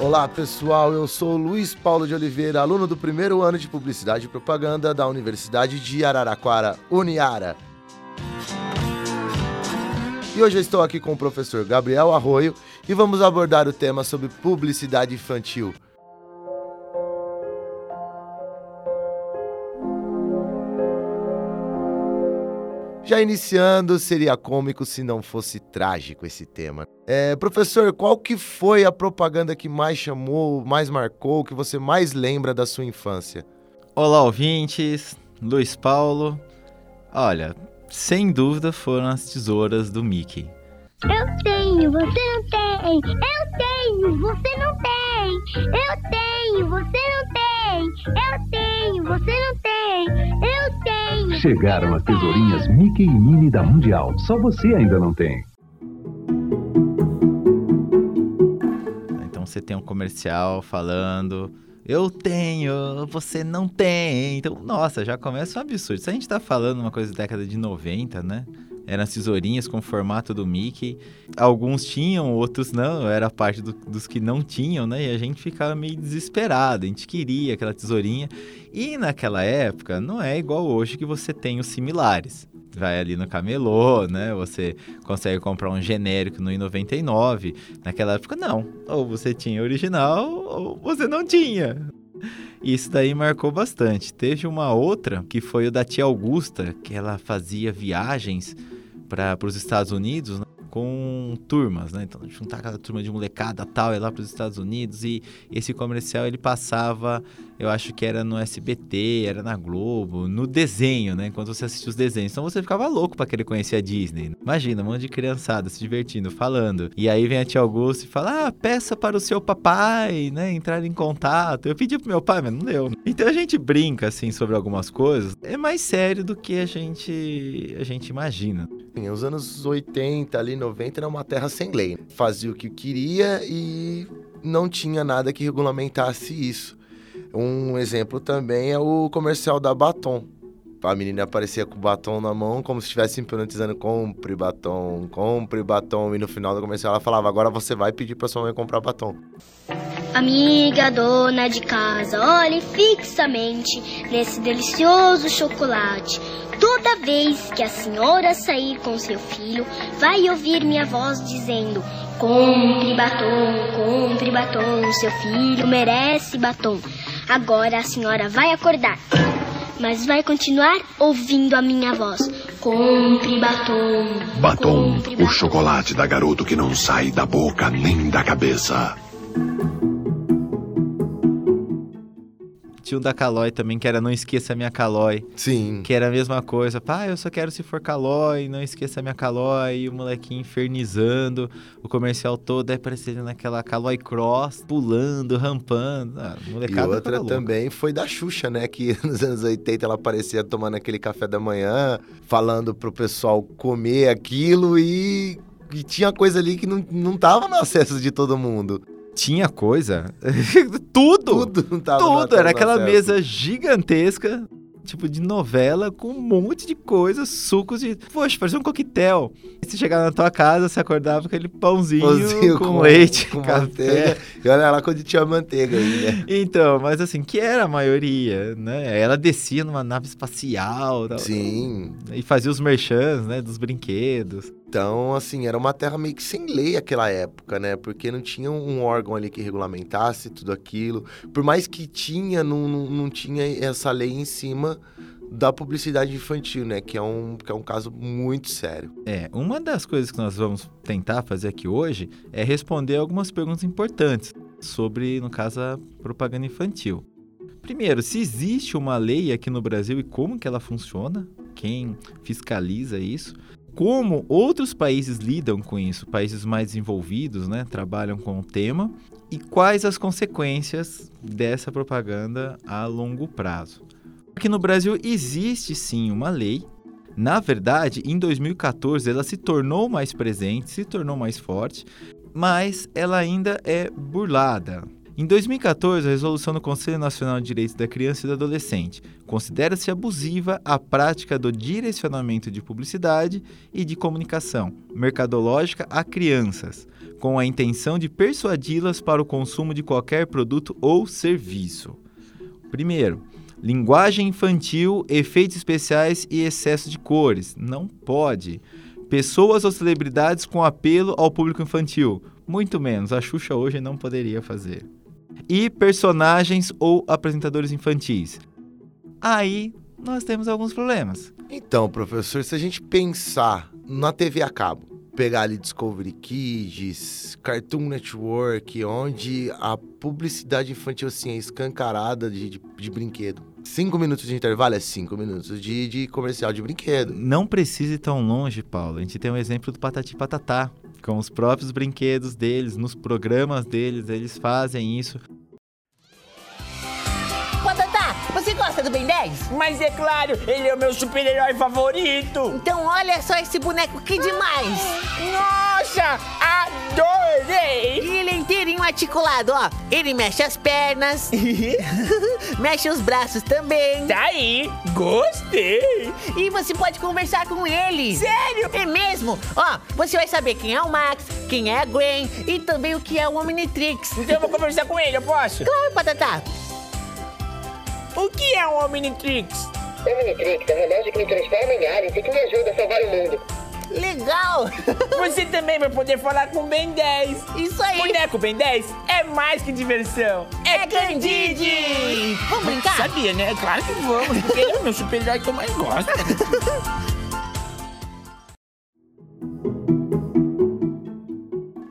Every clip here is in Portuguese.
Olá pessoal, eu sou Luiz Paulo de Oliveira, aluno do primeiro ano de Publicidade e Propaganda da Universidade de Araraquara, Uniara. E hoje eu estou aqui com o professor Gabriel Arroio e vamos abordar o tema sobre publicidade infantil. Já iniciando, seria cômico se não fosse trágico esse tema. É, professor, qual que foi a propaganda que mais chamou, mais marcou, que você mais lembra da sua infância? Olá, ouvintes. Luiz Paulo. Olha, sem dúvida foram as tesouras do Mickey. Eu tenho, você não tem. Eu tenho, você não tem. Eu tenho, você não tem. Eu tenho, você não tem. Eu tenho. Chegaram as tesourinhas Mickey e Minnie da Mundial. Só você ainda não tem. Então você tem um comercial falando. Eu tenho, você não tem. Então, nossa, já começa um absurdo. Se a gente tá falando uma coisa da década de 90, né? Eram as tesourinhas com o formato do Mickey. Alguns tinham, outros não. Era parte do, dos que não tinham, né? E a gente ficava meio desesperado. A gente queria aquela tesourinha. E naquela época, não é igual hoje que você tem os similares. Vai ali no camelô, né? Você consegue comprar um genérico no I99. Naquela época, não. Ou você tinha original, ou você não tinha. Isso daí marcou bastante. Teve uma outra que foi o da tia Augusta, que ela fazia viagens para os Estados Unidos né, com turmas, né? Então, juntar aquela turma de molecada tal, ir lá para os Estados Unidos e esse comercial ele passava, eu acho que era no SBT, era na Globo, no desenho, né? Enquanto você assistia os desenhos. Então você ficava louco para querer conhecer a Disney. Imagina, um monte de criançada se divertindo, falando. E aí vem a tia Augusta e fala: "Ah, peça para o seu papai, né, entrar em contato". Eu pedi pro meu pai, mas não deu. Então a gente brinca assim sobre algumas coisas. É mais sério do que a gente a gente imagina. Os anos 80, ali 90 era uma terra sem lei. Fazia o que queria e não tinha nada que regulamentasse isso. Um exemplo também é o comercial da Batom. A menina aparecia com o batom na mão, como se estivesse hipnotizando: compre batom, compre batom. E no final do comercial ela falava: agora você vai pedir pra sua mãe comprar batom. Amiga dona de casa, olhe fixamente nesse delicioso chocolate. Toda vez que a senhora sair com seu filho, vai ouvir minha voz dizendo: Compre batom, compre batom, seu filho merece batom. Agora a senhora vai acordar, mas vai continuar ouvindo a minha voz. Compre batom. Batom, compre o chocolate da garoto que não sai da boca nem da cabeça. Tinha um da Calói também, que era Não Esqueça Minha Calói. Sim. Que era a mesma coisa. Pá, eu só quero se for Calói, não esqueça minha Calói. E o molequinho infernizando o comercial todo. Aí parecia ele naquela Calói Cross, pulando, rampando. Ah, E molecada outra tava louca. também foi da Xuxa, né? Que nos anos 80 ela aparecia tomando aquele café da manhã, falando pro pessoal comer aquilo e, e tinha coisa ali que não, não tava no acesso de todo mundo. Tinha coisa. Tudo! Tudo não tava no Tudo! Era aquela acesso. mesa gigantesca. Tipo de novela com um monte de coisas, sucos de. Poxa, parecia um coquetel. E se chegar na tua casa, você acordava com aquele pãozinho, Pãozinho com, leite, com café. manteiga. E olha lá quando tinha manteiga aí, né? Então, mas assim, que era a maioria, né? Ela descia numa nave espacial tal, Sim. e fazia os merchans, né? Dos brinquedos. Então, assim, era uma terra meio que sem lei aquela época, né? Porque não tinha um órgão ali que regulamentasse tudo aquilo. Por mais que tinha, não, não, tinha essa lei em cima da publicidade infantil, né? Que é um, que é um caso muito sério. É, uma das coisas que nós vamos tentar fazer aqui hoje é responder algumas perguntas importantes sobre, no caso, a propaganda infantil. Primeiro, se existe uma lei aqui no Brasil e como que ela funciona, quem fiscaliza isso, como outros países lidam com isso, países mais desenvolvidos, né, trabalham com o tema, E quais as consequências dessa propaganda a longo prazo? Aqui no Brasil existe sim uma lei. Na verdade, em 2014 ela se tornou mais presente, se tornou mais forte, mas ela ainda é burlada. Em 2014, a resolução do Conselho Nacional de Direitos da Criança e do Adolescente considera-se abusiva a prática do direcionamento de publicidade e de comunicação mercadológica a crianças, com a intenção de persuadi-las para o consumo de qualquer produto ou serviço. Primeiro, linguagem infantil, efeitos especiais e excesso de cores. Não pode. Pessoas ou celebridades com apelo ao público infantil. Muito menos. A Xuxa hoje não poderia fazer e personagens ou apresentadores infantis. Aí nós temos alguns problemas. Então, professor, se a gente pensar na TV a cabo, pegar ali Discovery Kids, Cartoon Network, onde a publicidade infantil assim é escancarada de, de, de brinquedo. Cinco minutos de intervalo é cinco minutos de, de comercial de brinquedo. Não precisa ir tão longe, Paulo. A gente tem um exemplo do Patati Patatá com os próprios brinquedos deles, nos programas deles, eles fazem isso. Patatá, você gosta do Ben 10? Mas é claro, ele é o meu super-herói favorito. Então olha só esse boneco que demais! Nossa, adorei! E ele é inteirinho articulado, ó. Ele mexe as pernas, mexe os braços também. Tá aí, gostei. E você pode conversar com ele. Sério? É mesmo? Ó, você vai saber quem é o Max, quem é a Gwen e também o que é o Omnitrix. Então eu vou conversar com ele, eu posso? Claro, Patatá. O que é um Omnitrix? Omnitrix é um relógio que me transforma em aliens e que me ajuda a salvar o mundo. Legal! Você também vai poder falar com o Ben 10. Isso aí! Boneco Ben 10 é mais que diversão. É, É Candide! Vamos brincar? Sabia, né? Claro que vamos, porque ele é o meu super-herói que eu mais gosto.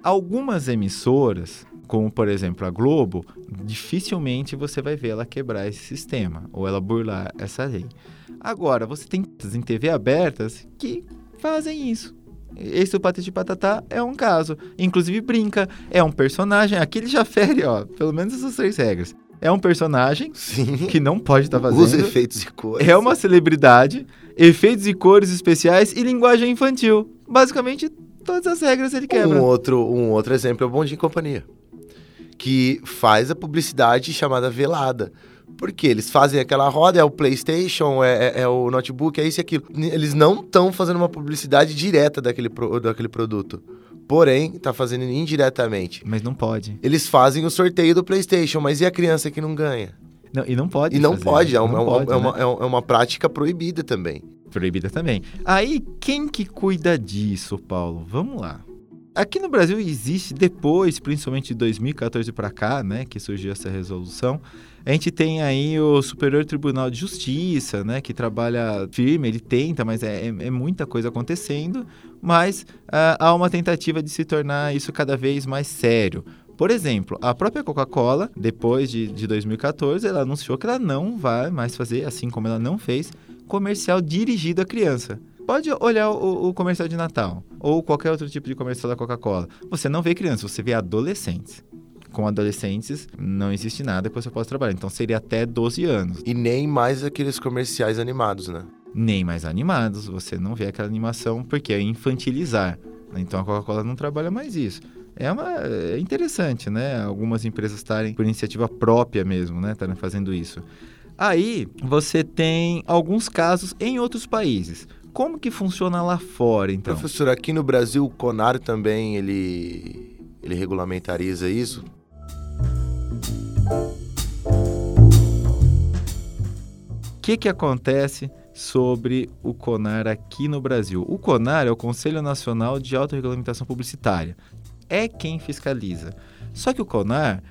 Algumas emissoras, como por exemplo a Globo, dificilmente você vai ver ela quebrar esse sistema ou ela burlar essa lei. Agora, você tem em TV abertas que fazem isso. Esse do Patati Patatá é um caso. Inclusive brinca, é um personagem, aqui ele já fere, ó, pelo menos essas três regras. É um personagem Sim. que não pode estar fazendo. Os efeitos e cores. É uma celebridade, efeitos e cores especiais e linguagem infantil. Basicamente, todas as regras ele quebra. Um outro, um outro exemplo é o Bom Dia e Companhia, que faz a publicidade chamada velada. Porque eles fazem aquela roda, é o PlayStation, é, é- é o notebook, é isso e aquilo. Eles não estão fazendo uma publicidade direta daquele, pro- daquele produto. Porém, tá fazendo indiretamente. Mas não pode. Eles fazem o sorteio do PlayStation, mas e a criança que não ganha? Não, e não pode. E não fazer. pode, é uma, Não é uma- pode, é uma- né? é uma- é uma prática proibida também. Proibida também. Aí, quem que cuida disso, Paulo? Vamos lá. Aqui no Brasil existe, depois, principalmente de 2014 para cá, né, que surgiu essa resolução, a gente tem aí o Superior Tribunal de Justiça, né, que trabalha firme, ele tenta, mas é, é- é muita coisa acontecendo, mas ah, há uma tentativa de se tornar isso cada vez mais sério. Por exemplo, a própria Coca-Cola, depois de, de 2014, ela anunciou que ela não vai mais fazer, assim como ela não fez, comercial dirigido à criança. Pode olhar o, o comercial de Natal ou qualquer outro tipo de comercial da Coca-Cola. Você não vê crianças, você vê adolescentes. Com adolescentes, não existe nada que você possa trabalhar. Então seria até 12 anos. E nem mais aqueles comerciais animados, né? Nem mais animados, você não vê aquela animação porque é infantilizar. Então a Coca-Cola não trabalha mais isso. É, uma, é interessante, né? Algumas empresas estarem por iniciativa própria mesmo, né? Estarem fazendo isso. Aí você tem alguns casos em outros países. Como que funciona lá fora, então? Professor, aqui no Brasil, o CONAR também, ele, ele regulamentariza isso? Que, que acontece sobre o CONAR aqui no Brasil? O CONAR é o Conselho Nacional de Autorregulamentação Publicitária. É quem fiscaliza. Só que o CONAR,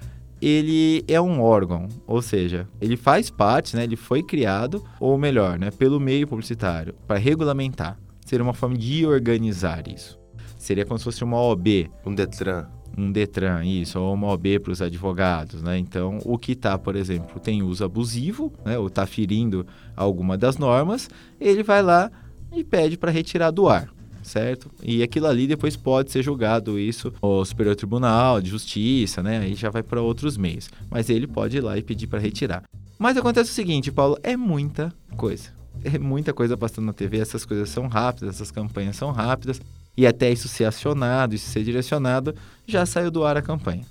ele é um órgão, ou seja, ele faz parte, né, ele foi criado, ou melhor, né, pelo meio publicitário, para regulamentar. Seria uma forma de organizar isso. Seria como se fosse uma OB, Um Detran. Um Detran, isso, ou uma OB para os advogados, né? Então, o que está, por exemplo, tem uso abusivo, né? Ou está ferindo alguma das normas, ele vai lá e pede para retirar do ar. certo? E aquilo ali depois pode ser julgado isso o Superior Tribunal de Justiça, né? Aí já vai para outros meios. Mas ele pode ir lá e pedir para retirar. Mas acontece o seguinte, Paulo, é muita coisa. É muita coisa passando na TV, essas coisas são rápidas, essas campanhas são rápidas, e até isso ser acionado, isso ser direcionado, já saiu do ar a campanha.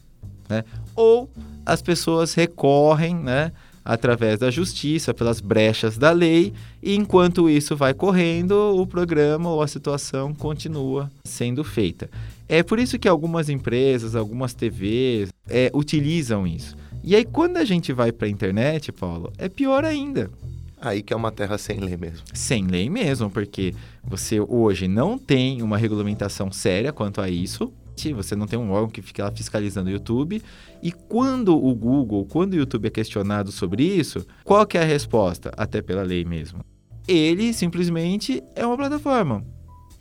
Né? Ou as pessoas recorrem, né? através da justiça, pelas brechas da lei, e enquanto isso vai correndo, o programa ou a situação continua sendo feita. É por isso que algumas empresas, algumas TVs é, utilizam isso. E aí, quando a gente vai para a internet, Paulo, é pior ainda. Aí que é uma terra sem lei mesmo. Sem lei mesmo, porque você hoje não tem uma regulamentação séria quanto a isso. Você não tem um órgão que fica lá fiscalizando o YouTube. E quando o Google, quando o YouTube é questionado sobre isso, qual que é a resposta? Até pela lei mesmo. Ele simplesmente é uma plataforma.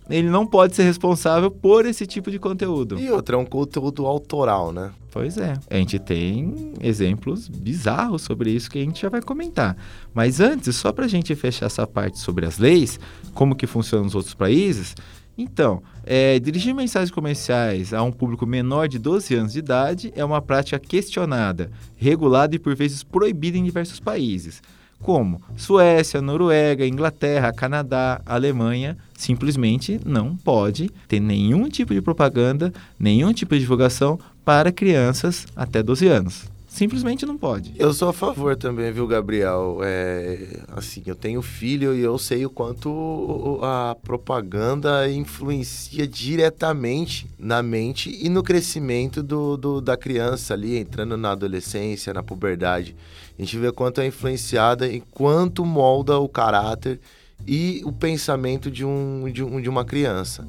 Ele não pode ser responsável por esse tipo de conteúdo. E outra, é um conteúdo autoral, né? Pois é. A gente tem exemplos bizarros sobre isso que a gente já vai comentar. Mas antes, só para a gente fechar essa parte sobre as leis, como que funcionam nos outros países, então, é, dirigir mensagens comerciais a um público menor de 12 anos de idade é uma prática questionada, regulada e por vezes proibida em diversos países, como Suécia, Noruega, Inglaterra, Canadá, Alemanha, simplesmente não pode ter nenhum tipo de propaganda, nenhum tipo de divulgação para crianças até 12 anos. Simplesmente não pode. Eu sou a favor também, viu, Gabriel? É, assim, eu tenho filho e eu sei o quanto a propaganda influencia diretamente na mente e no crescimento do, do, da criança ali, entrando na adolescência, na puberdade. A gente vê quanto é influenciada e quanto molda o caráter e o pensamento de, um, de, um, de uma criança.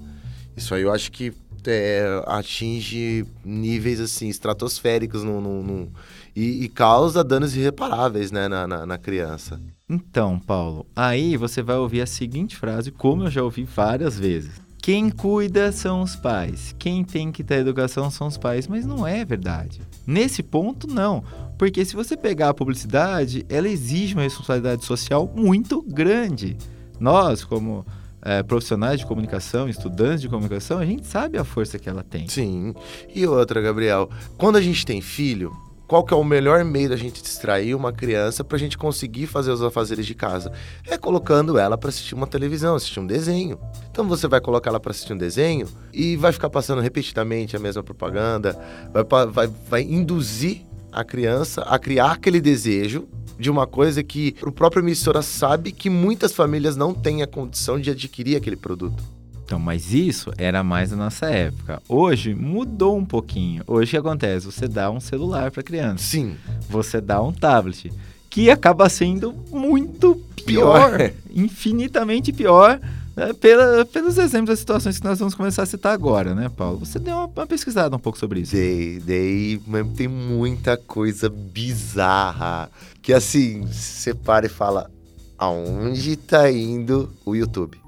Isso aí eu acho que é, atinge níveis assim estratosféricos no, no, no e, e, causa danos irreparáveis né, na, na, na, criança. Então, Paulo, aí você vai ouvir a seguinte frase, como eu já ouvi várias vezes. Quem cuida são os pais, quem tem que ter educação são os pais, mas não é verdade. Nesse ponto, não. Porque se você pegar a publicidade, ela exige uma responsabilidade social muito grande. Nós, como é, profissionais de comunicação, estudantes de comunicação, a gente sabe a força que ela tem. Sim. E outra, Gabriel, quando a gente tem filho, qual que é o melhor meio da gente distrair uma criança para a gente conseguir fazer os afazeres de casa? É colocando ela para assistir uma televisão, assistir um desenho. Então você vai colocar ela para assistir um desenho e vai ficar passando repetidamente a mesma propaganda, vai, vai, vai induzir a criança a criar aquele desejo de uma coisa que o próprio emissora sabe que muitas famílias não têm a condição de adquirir aquele produto. Então, mas isso era mais na nossa época. Hoje mudou um pouquinho. Hoje o que acontece? Você dá um celular para criança. Sim. Você dá um tablet, que acaba sendo muito pior, pior. infinitamente pior é, pela, pelos exemplos das situações que nós vamos começar a citar agora, né, Paulo? Você deu uma, uma pesquisada um pouco sobre isso. Dei, dei, mas tem muita coisa bizarra. Que assim, você para e fala, aonde tá indo o YouTube?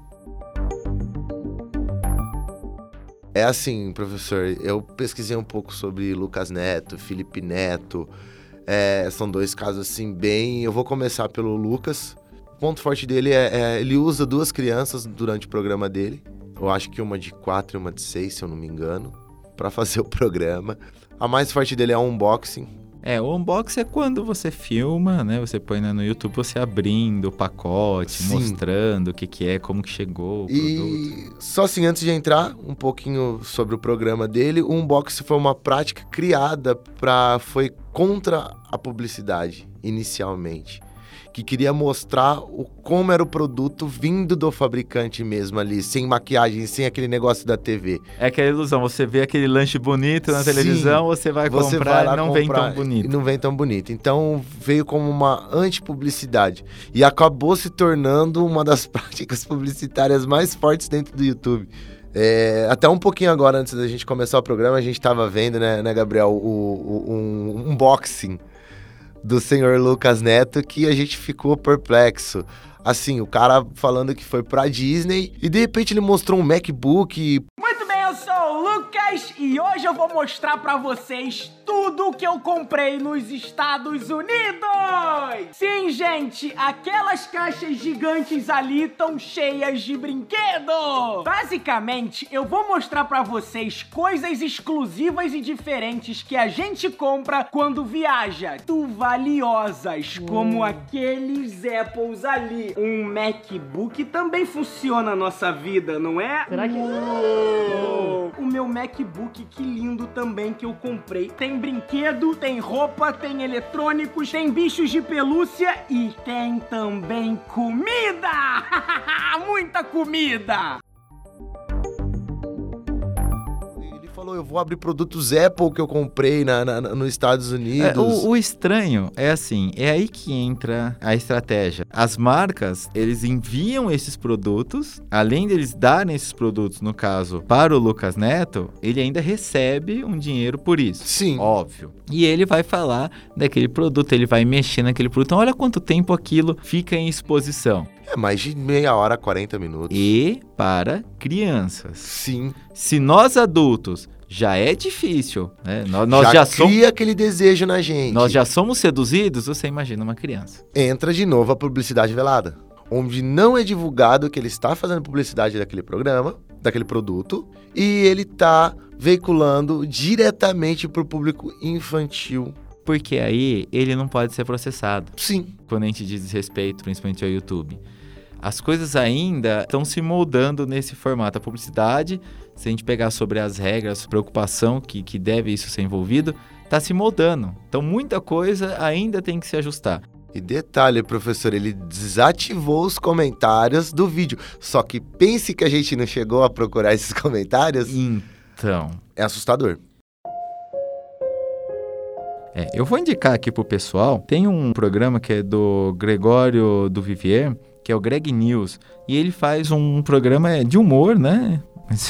É assim, professor, eu pesquisei um pouco sobre Lucas Neto, Felipe Neto. É, são dois casos assim bem. Eu vou começar pelo Lucas, ponto forte dele é, é, ele usa duas crianças durante o programa dele. Eu acho que uma de quatro e uma de seis, se eu não me engano, para fazer o programa. A mais forte dele é o unboxing. É, o unboxing é quando você filma, né? Você põe no YouTube você abrindo o pacote, Sim. mostrando o que, que é, como que chegou o e produto. só assim, antes de entrar um pouquinho sobre o programa dele, o unboxing foi uma prática criada para foi contra a publicidade inicialmente que queria mostrar o, como era o produto vindo do fabricante mesmo ali, sem maquiagem, sem aquele negócio da TV. É aquela ilusão, você vê aquele lanche bonito na Sim, televisão, você vai você comprar vai e não comprar, vem tão bonito. Não vem tão bonito. Então veio como uma antipublicidade e acabou se tornando uma das práticas publicitárias mais fortes dentro do YouTube. É, até um pouquinho agora, antes da gente começar o programa, a gente estava vendo, né, né Gabriel, o, o, um unboxing do senhor Lucas Neto que a gente ficou perplexo. Assim, o cara falando que foi pra Disney e de repente ele mostrou um MacBook. Muito e hoje eu vou mostrar pra vocês tudo o que eu comprei nos Estados Unidos. Sim, gente, aquelas caixas gigantes ali estão cheias de brinquedo. Basicamente, eu vou mostrar pra vocês coisas exclusivas e diferentes que a gente compra quando viaja. Tu valiosas, como aqueles Apples ali. Um MacBook também funciona na nossa vida, não é? Será que- Uou! O meu MacBook, que lindo também que eu comprei. Tem brinquedo, tem roupa, tem eletrônicos, tem bichos de pelúcia e tem também comida! Muita comida! Falou, eu vou abrir produtos Apple que eu comprei na, na- nos Estados Unidos. É, o, o estranho é assim, é aí que entra a estratégia. As marcas, eles enviam esses produtos, além deles darem esses produtos, no caso, para o Lucas Neto, ele ainda recebe um dinheiro por isso. Sim. Óbvio. E ele vai falar daquele produto, ele vai mexer naquele produto. Então, olha quanto tempo aquilo fica em exposição. É mais de meia hora, 40 minutos. E para crianças. Sim. Se nós adultos já é difícil, né? Nós, nós já, já, somos. cria aquele desejo na gente. Nós já somos seduzidos, você imagina uma criança. Entra de novo a publicidade velada. Onde não é divulgado que ele está fazendo publicidade daquele programa, daquele produto, e ele está veiculando diretamente para o público infantil. Porque aí ele não pode ser processado. Sim. Quando a gente diz respeito, principalmente ao YouTube. As coisas ainda estão se moldando nesse formato. A publicidade, se a gente pegar sobre as regras, preocupação que, que deve isso ser envolvido, está se moldando. Então muita coisa ainda tem que se ajustar. E detalhe, professor, ele desativou os comentários do vídeo. Só que pense que a gente não chegou a procurar esses comentários. Então. É assustador. É, eu vou indicar aqui pro pessoal. Tem um programa que é do Gregório do Vivier, que é o Greg News. E ele faz um programa de humor, né?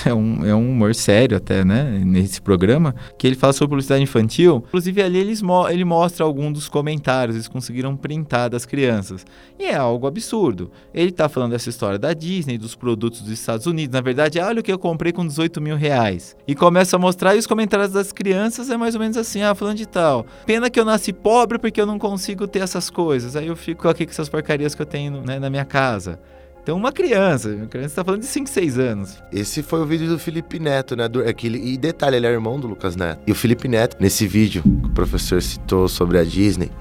É um, é um humor sério até, né? Nesse programa, que ele fala sobre publicidade infantil. Inclusive, ali eles mo ele mostra algum dos comentários, eles conseguiram printar das crianças. E é algo absurdo. Ele tá falando dessa história da Disney, dos produtos dos Estados Unidos. Na verdade, olha o que eu comprei com 18 mil reais. E começa a mostrar, e os comentários das crianças é mais ou menos assim, ah, falando de tal. Pena que eu nasci pobre porque eu não consigo ter essas coisas. Aí eu fico aqui com essas porcarias que eu tenho né, na minha casa. Então, uma criança, uma criança tá falando de 5, 6 anos. Esse foi o vídeo do Felipe Neto, né? Do, aquele, e detalhe, ele é irmão do Lucas Neto. E o Felipe Neto, nesse vídeo que o professor citou sobre a Disney,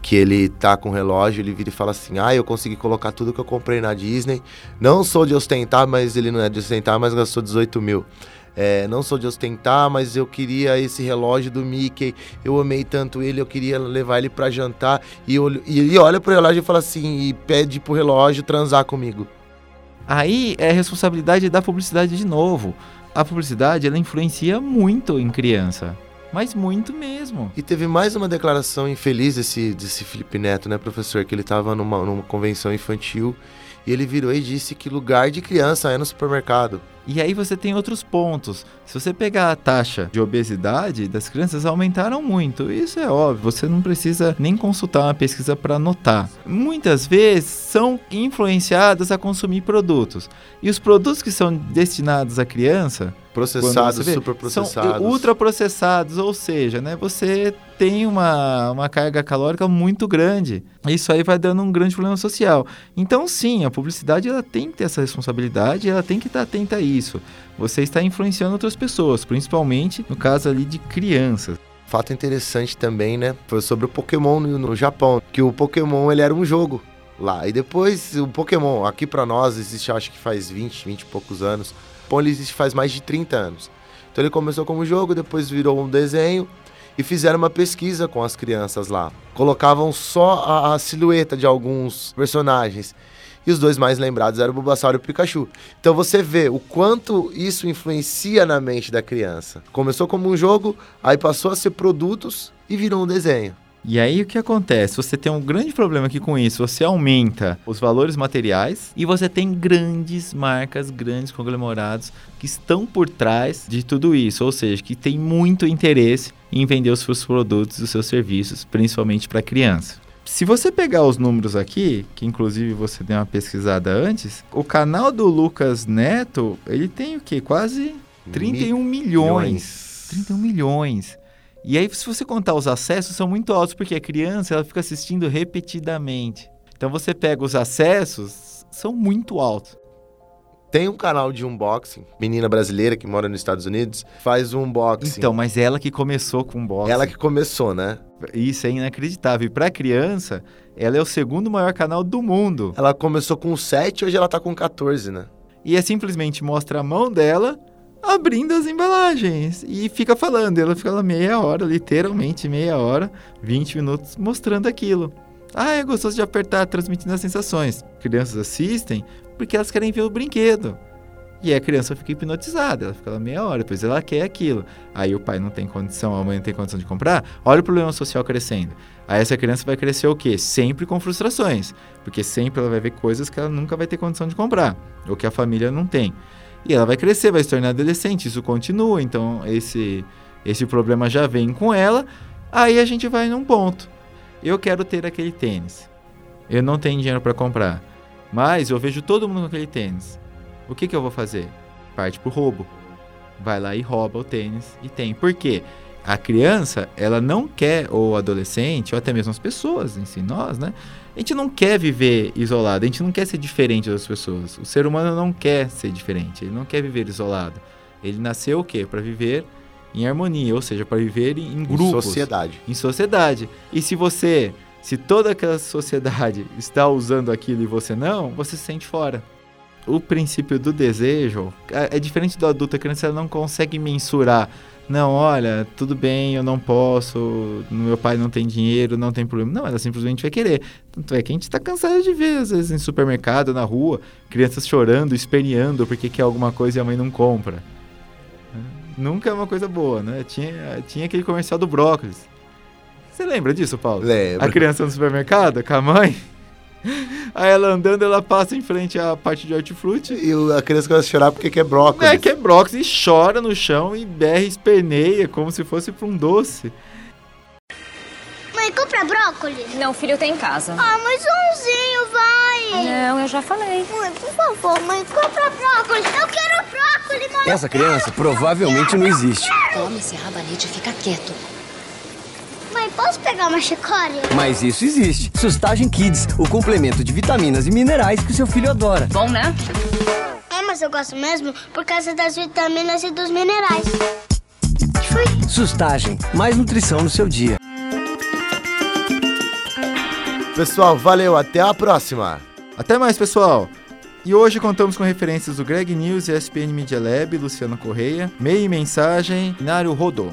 que ele tá com o relógio, ele vira e fala assim: Ah, eu consegui colocar tudo que eu comprei na Disney. Não sou de ostentar, mas ele não é de ostentar, mas gastou 18 mil. É, não sou de ostentar, mas eu queria esse relógio do Mickey. Eu amei tanto ele, eu queria levar ele pra jantar. E, eu, e ele olha pro relógio e fala assim: e pede pro relógio transar comigo. Aí é responsabilidade da publicidade de novo. A publicidade, ela influencia muito em criança. Mas muito mesmo. E teve mais uma declaração infeliz desse, desse Felipe Neto, né, professor? Que ele tava numa, numa convenção infantil e ele virou e disse que lugar de criança é no supermercado. E aí você tem outros pontos. Se você pegar a taxa de obesidade das crianças, aumentaram muito. Isso é óbvio, você não precisa nem consultar uma pesquisa para notar. Muitas vezes são influenciadas a consumir produtos. E os produtos que são destinados à criança, Processados, vê, superprocessados. São ultraprocessados, ou seja, né, você tem uma, uma carga calórica muito grande. Isso aí vai dando um grande problema social. Então, sim, a publicidade ela tem que ter essa responsabilidade, ela tem que estar atenta a isso. Você está influenciando outras pessoas, principalmente no caso ali de crianças. Fato interessante também, né? Foi sobre o Pokémon no, Japão, que o Pokémon ele era um jogo lá. E depois o Pokémon, aqui para nós existe acho que faz 20, 20 e poucos anos. Pokémon ele existe faz mais de 30 anos. Então ele começou como jogo, depois virou um desenho e fizeram uma pesquisa com as crianças lá. Colocavam só a, a silhueta de alguns personagens. E os dois mais lembrados eram o Bulbasaur e o Pikachu. Então você vê o quanto isso influencia na mente da criança. Começou como um jogo, aí passou a ser produtos e virou um desenho. E aí o que acontece? Você tem um grande problema aqui com isso. Você aumenta os valores materiais e você tem grandes marcas, grandes conglomerados que estão por trás de tudo isso, ou seja, que tem muito interesse em vender os seus produtos os seus serviços, principalmente para criança. Se você pegar os números aqui, que inclusive você deu uma pesquisada antes, o canal do Lucas Neto, ele tem o quê? Quase 31 milhões. 31 milhões. E aí, se você contar os acessos, são muito altos, porque a criança ela fica assistindo repetidamente. Então você pega os acessos, são muito altos. Tem um canal de unboxing, menina brasileira que mora nos Estados Unidos, faz um unboxing. Então, mas ela que começou com o unboxing. Ela que começou, né? Isso é inacreditável. E pra criança, ela é o segundo maior canal do mundo. Ela começou com 7, hoje ela tá com 14, né? E é simplesmente mostra a mão dela abrindo as embalagens e fica falando. Ela fica lá meia hora, literalmente meia hora, 20 minutos mostrando aquilo. Ah, é gostoso de apertar, transmitindo as sensações. Crianças assistem porque elas querem ver o brinquedo. E a criança fica hipnotizada, ela fica lá meia hora, depois ela quer aquilo. Aí o pai não tem condição, a mãe não tem condição de comprar. Olha o problema social crescendo. Aí essa criança vai crescer o quê? Sempre com frustrações. Porque sempre ela vai ver coisas que ela nunca vai ter condição de comprar, ou que a família não tem. E ela vai crescer, vai se tornar adolescente, isso continua. Então esse, esse problema já vem com ela. Aí a gente vai num ponto. Eu quero ter aquele tênis. Eu não tenho dinheiro para comprar. Mas eu vejo todo mundo com aquele tênis. O que, que eu vou fazer? Parte pro roubo. Vai lá e rouba o tênis e tem. Por quê? A criança, ela não quer, ou adolescente, ou até mesmo as pessoas em si, nós, né? A gente não quer viver isolado, a gente não quer ser diferente das pessoas. O ser humano não quer ser diferente, ele não quer viver isolado. Ele nasceu o quê? Para viver em harmonia, ou seja, para viver em grupos. Em sociedade. Em sociedade. E se você se toda aquela sociedade está usando aquilo e você não, você se sente fora. O princípio do desejo é, é diferente do adulto, a criança não consegue mensurar. Não, olha, tudo bem, eu não posso, meu pai não tem dinheiro, não tem problema. Não, ela simplesmente vai querer. Tanto é que a gente está cansado de ver, às vezes, em supermercado, na rua, crianças chorando, esperneando porque quer alguma coisa e a mãe não compra. Nunca é uma coisa boa, né? Tinha, tinha aquele comercial do brócolis. Você lembra disso, Paulo? Lembro. A criança no supermercado com a mãe. Aí ela andando, ela passa em frente à parte de hortifruti. E a criança começa a chorar porque quer brócolis. É, quer brócolis e chora no chão e berra, esperneia, como se fosse para um doce. Mãe, compra brócolis. Não, filho, tem em casa. Ah, mas umzinho, vai. Não, eu já falei. Mãe, por favor, mãe, compra brócolis. Eu quero brócolis, mãe. Essa criança provavelmente não existe. Toma esse rabanete e fica quieto. Mãe, posso pegar uma chicória? Mas isso existe. Sustagem Kids, o complemento de vitaminas e minerais que o seu filho adora. Bom, né? É, mas eu gosto mesmo por causa das vitaminas e dos minerais. Que foi? Sustagem, mais nutrição no seu dia. Pessoal, valeu, até a próxima. Até mais, pessoal. E hoje contamos com referências do Greg News, ESPN Media Lab, Luciano Correia, Meio Mensagem, Nário Rodon.